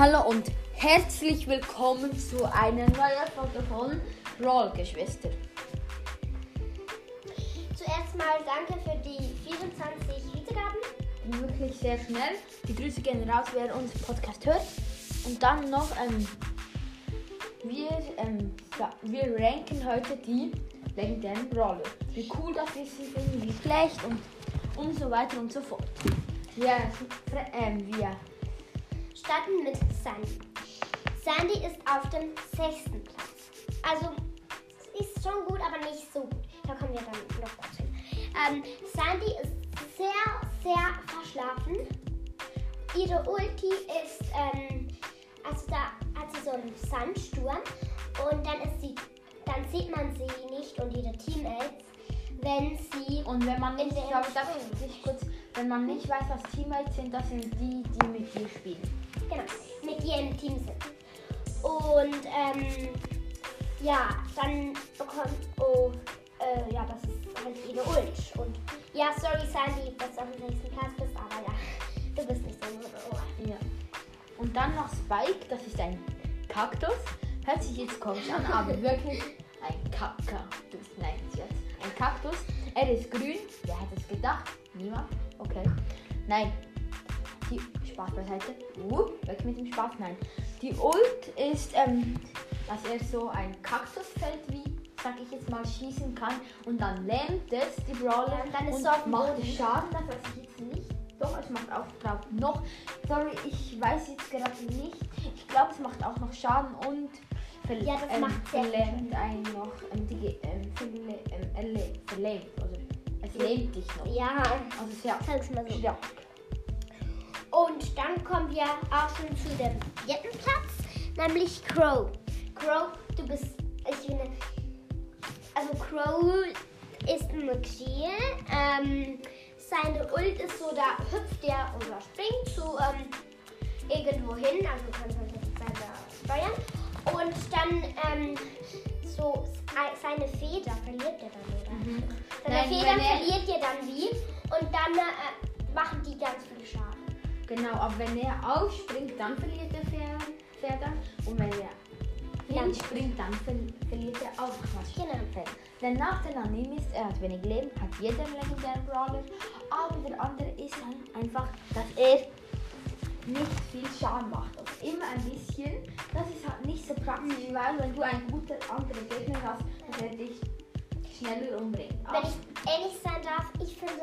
Hallo und herzlich willkommen zu einer neuen Folge von Rollgeschwister. Zuerst mal danke für die 24 Wiedergaben. Wirklich sehr schnell. Die Grüße gehen raus, wer unseren Podcast hört. Und dann noch, ähm, wir, ähm, wir ranken heute die legendären Brawler. Wie cool das ist, wie schlecht und, und so weiter und so fort. Wir, fre- ähm, wir Starten mit Sandy. Sandy ist auf dem sechsten Platz. Also ist schon gut, aber nicht so gut. Da kommen wir dann noch kurz hin. Ähm, Sandy ist sehr, sehr verschlafen. Ihre Ulti ist, ähm, also da hat sie so einen Sandsturm und dann ist sie, dann sieht man sie nicht und ihre Teammates, wenn sie Und wenn man nicht, In der ich glaube, darf ich kurz, wenn man nicht weiß, was Teammates sind, das sind die, die mit dir spielen. Team sind. Und ähm, ja, dann bekommt, oh, äh, ja, das ist halt ihre Ult. Und ja, sorry Sandy, dass du auf dem nächsten Platz bist, aber ja, du bist nicht so ein oh. Ja. Und dann noch Spike, das ist ein Kaktus. Hört sich jetzt komisch an, aber wirklich ein Kaktus. Nein, jetzt ein Kaktus. Er ist grün. Wer hätte es gedacht? Niemand. Okay. Nein. Die Spaß beiseite. Uh, weg mit dem Spaß. Nein. Die Ult ist, ähm, dass er so ein Kaktusfeld wie, sag ich jetzt mal, schießen kann und dann lähmt es die Brawler Ja, und dann ist und macht Boden. Schaden. Das weiß ich jetzt nicht. Doch, es macht auch drauf noch. Sorry, ich weiß jetzt gerade nicht. Ich glaube, es macht auch noch Schaden und verl- Ja, das ähm, macht verlähmt einen noch. Ähm, die, ähm, verlä ähm, erlä- verlähmt. Also, es lähmt dich noch. Ja, Also sehr sag's mal so. stark. Und dann kommen wir auch schon zu dem vierten Platz, nämlich Crow. Crow, du bist, ich finde, also Crow ist ein Mugil. Ähm, seine Ult ist so, da hüpft er oder springt zu ähm, irgendwo hin, also du kannst halt selber steuern. Und dann ähm, so se- seine Feder verliert er dann, oder? Mhm. Seine Nein, Feder er- verliert ihr dann wie und dann äh, machen die ganz viel Schaden. Genau, aber wenn er aufspringt, dann verliert er Fer- Federn. Und wenn er hinspringt, dann ver verliert er auch was. Genau. Der Nachteil an ihm ist, er hat wenig Leben, hat jeder einen legendären Brawler. Aber der andere ist halt einfach, dass er nicht viel Schaden macht. Also immer ein bisschen. Das ist halt nicht so praktisch, weil wenn du einen guten anderen Gegner hast, dass er dich schneller umbringt. Wenn ich ehrlich sein darf, ich finde,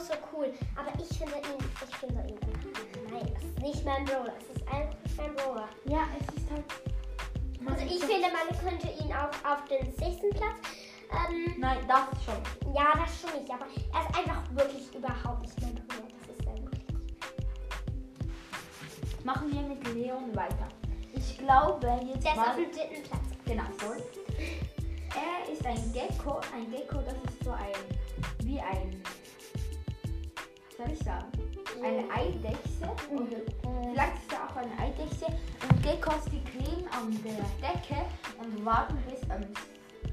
Crow so cool, aber ich finde ihn, ich finde ihn einfach, nein, das ist nicht mein Brawler, es ist einfach nicht mein Brawler. ja, es ist halt. Also ich so- finde, man könnte ihn auch auf den sechsten Platz, ähm, Nein, das schon. ja, das schon nicht, aber er ist einfach wirklich überhaupt nicht mein Brawler, das ist er wirklich. Machen wir mit Leon weiter. Ich glaube jetzt Der ist auf dem dritten Platz. Genau, sorry. Er ist ein Gecko. Ein Gecko, das ist so ein. wie ein. Sagen? Eine Eidechse. Oder Äh, vielleicht ist er auch eine Eidechse. Und Geckos, die kleben an der Decke und warten, bis ähm,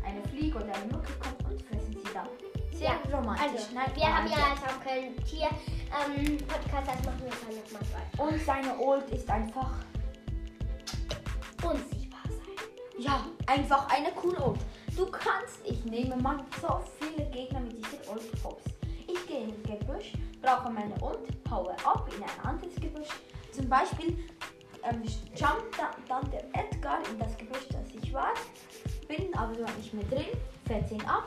eine Fliege oder eine Mücke kommt und fressen sie dann. Sehr Ja, romantisch. Also, Nein, wir haben ja als auch keinen Tier ähm, Podcast, das machen wir dann nochmal weiter. Und seine Ult ist einfach. Unsichtbar sein. Ja, einfach eine coole Ult. Du kannst, ich nehme mal so viele Gegner mit dieser Ult hops. Brauche meine Ult, haue ab in ein anderes Gebüsch. Zum Beispiel ähm, jumpt da, dann der Edgar in das Gebüsch, das ich war, bin aber so nicht mehr drin, fährt ihn ab.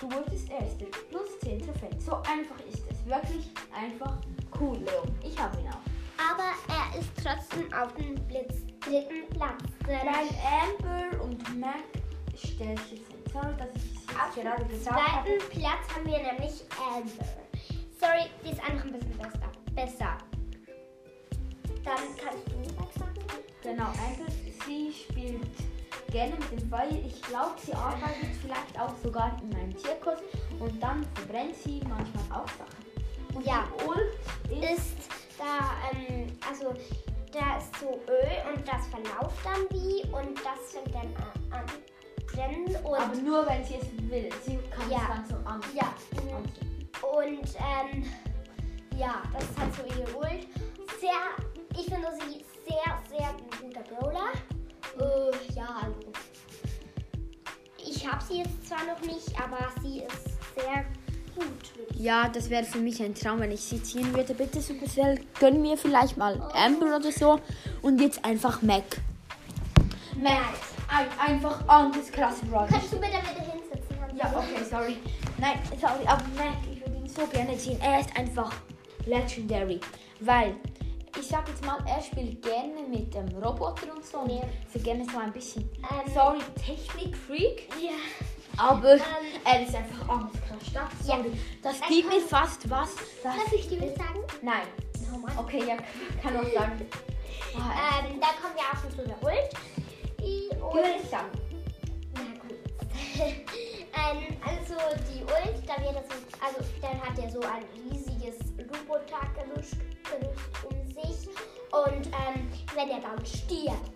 Du wurdest Erster, plus 10 Trophäen. So einfach ist es. Wirklich einfach cool, Leon. Ich habe ihn auch. Aber er ist trotzdem auf dem Blitz dritten Platz. Weil Amber und Mac Stärke sind. Sorry, dass ich es Auf gerade dem gesagt habe. zweiten Platz haben wir nämlich Amber. Sorry, die ist einfach ein bisschen besser. besser. Dann kannst du was sagen. Genau, Amber, sie spielt gerne mit dem Feuer. Ich glaube, sie arbeitet vielleicht auch sogar in einem Zirkus und dann verbrennt sie manchmal auch Sachen. Und Ja. Ult ist, Ist da, ähm, also da ist so Öl und das verlauft dann wie und das fängt dann an, an aber nur wenn sie es will. Sie kann Ja. es dann so an. ja, anzünden. Und ähm, ja, das ist halt so ihre Ult. Sehr, ich finde sie sehr, sehr guter Brawler. Äh, ja, also. Ich habe sie jetzt zwar noch nicht, aber sie ist sehr gut. Ja, das wäre für mich ein Traum, wenn ich sie ziehen würde. Bitte Supercell, gönn mir vielleicht mal Amber oder so. Und jetzt einfach Mac. Mac. Ein, einfach anderes klasse Brawler. Kannst du bitte bitte hinsetzen? Ja, okay, sorry. Nein, sorry, aber Mac, ziehen. Er ist einfach legendary. Weil, ich sag jetzt mal, er spielt gerne mit dem Roboter und so. Und Ja. so gerne so ein bisschen, Ähm, sorry, Technik-Freak. Ja. Aber Ähm, er ist einfach anders stark. Ja. Sorry. Das Er gibt mir kann- fast was. Das Darf ich dir was sagen? Nein. Oh Mann. Okay, ja, kann auch sagen. Ah, Ähm, da kommen wir auch schon zu der Ult. Die Ult. nicht sagen. Na gut. ähm, also die Ult, da wird so, also dann hat er so ein riesiges Roboter-Gerüst Gerüst um sich. Und ähm, wenn er dann stirbt,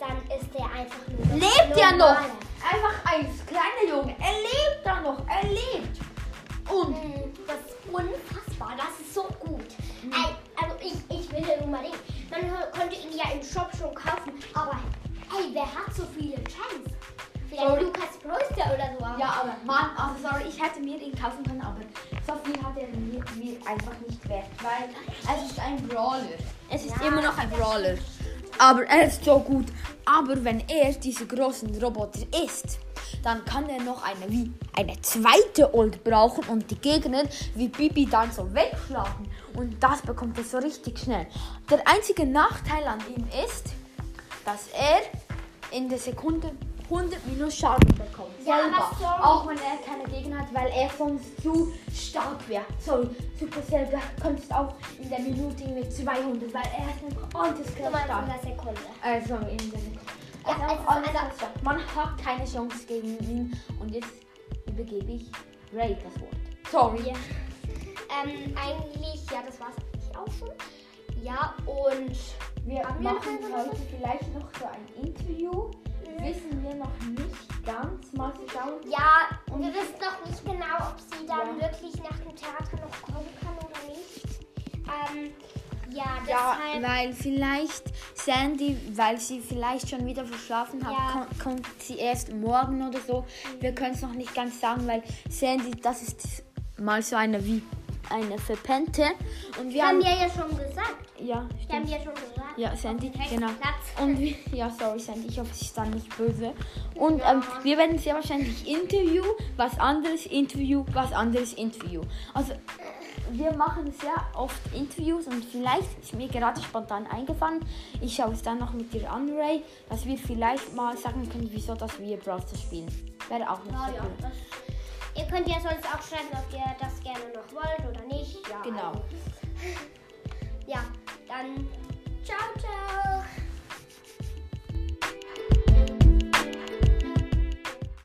dann ist er einfach nur Lebt er noch? Einfach ein kleiner Junge. Er lebt da noch. Er lebt. Und Mm, Das ist unfassbar, das ist so gut. Mhm. Also ich, ich will ja unbedingt. Man hö- konnte ihn ja im Shop schon kaufen, Mann, also sorry, ich hätte mir den kaufen können, aber so viel hat er mir, mir einfach nicht wert, weil es ist ein Brawler. Es ist Ja, immer noch ein Brawler. Aber er ist so gut. Aber wenn er diese großen Roboter ist, dann kann er noch eine wie eine zweite Ult brauchen und die Gegner wie Bibi dann so wegschlagen. Und das bekommt er so richtig schnell. Der einzige Nachteil an ihm ist, dass er in der Sekunde 100 minus Schaden bekommt. Ja, Selber. aber. Auch wenn er keine Gegner hat, weil er sonst zu stark wäre. Sorry, Supercell, du kannst auch in der Minute mit 200, weil er ist krass meinst stark. in der Sekunde. Also in der Sekunde. Ja, Also, also- also-. Man hat keine Chance gegen ihn. Und jetzt übergebe ich Ray das Wort. Sorry. Ähm, eigentlich, ja, das war's eigentlich auch schon. Ja, und Wir machen heute vielleicht noch so ein Interview. Ja, wir wissen noch nicht genau, ob sie dann Ja. wirklich nach dem Theater noch kommen kann oder nicht. Ähm, ja, Ja, deshalb. weil vielleicht Sandy, weil sie vielleicht schon wieder verschlafen hat, Ja. kommt, kommt sie erst morgen oder so. Wir können es noch nicht ganz sagen, weil Sandy, das ist mal so eine wie eine Verpennte. Und wir Wir haben haben. ja ja schon gesagt. Ja, Wir haben stimmt. ja schon gesagt. Ja, Sandy, genau. Platz. Und wir, ja, sorry Sandy, ich hoffe, sie ist dann nicht böse. Und ähm, wir werden sehr wahrscheinlich Interview, was anderes Interview, was anderes Interview. Also wir machen sehr oft Interviews und vielleicht ist mir gerade spontan eingefallen, ich schaue es dann noch mit dir an, Ray, dass wir vielleicht mal sagen können, wieso dass wir Brawl Stars spielen. Wäre auch noch Ja, so ja, cool. ihr könnt ja sonst auch schreiben, ob ihr das gerne noch wollt oder nicht. Ja, Genau. Ja, dann ciao, ciao.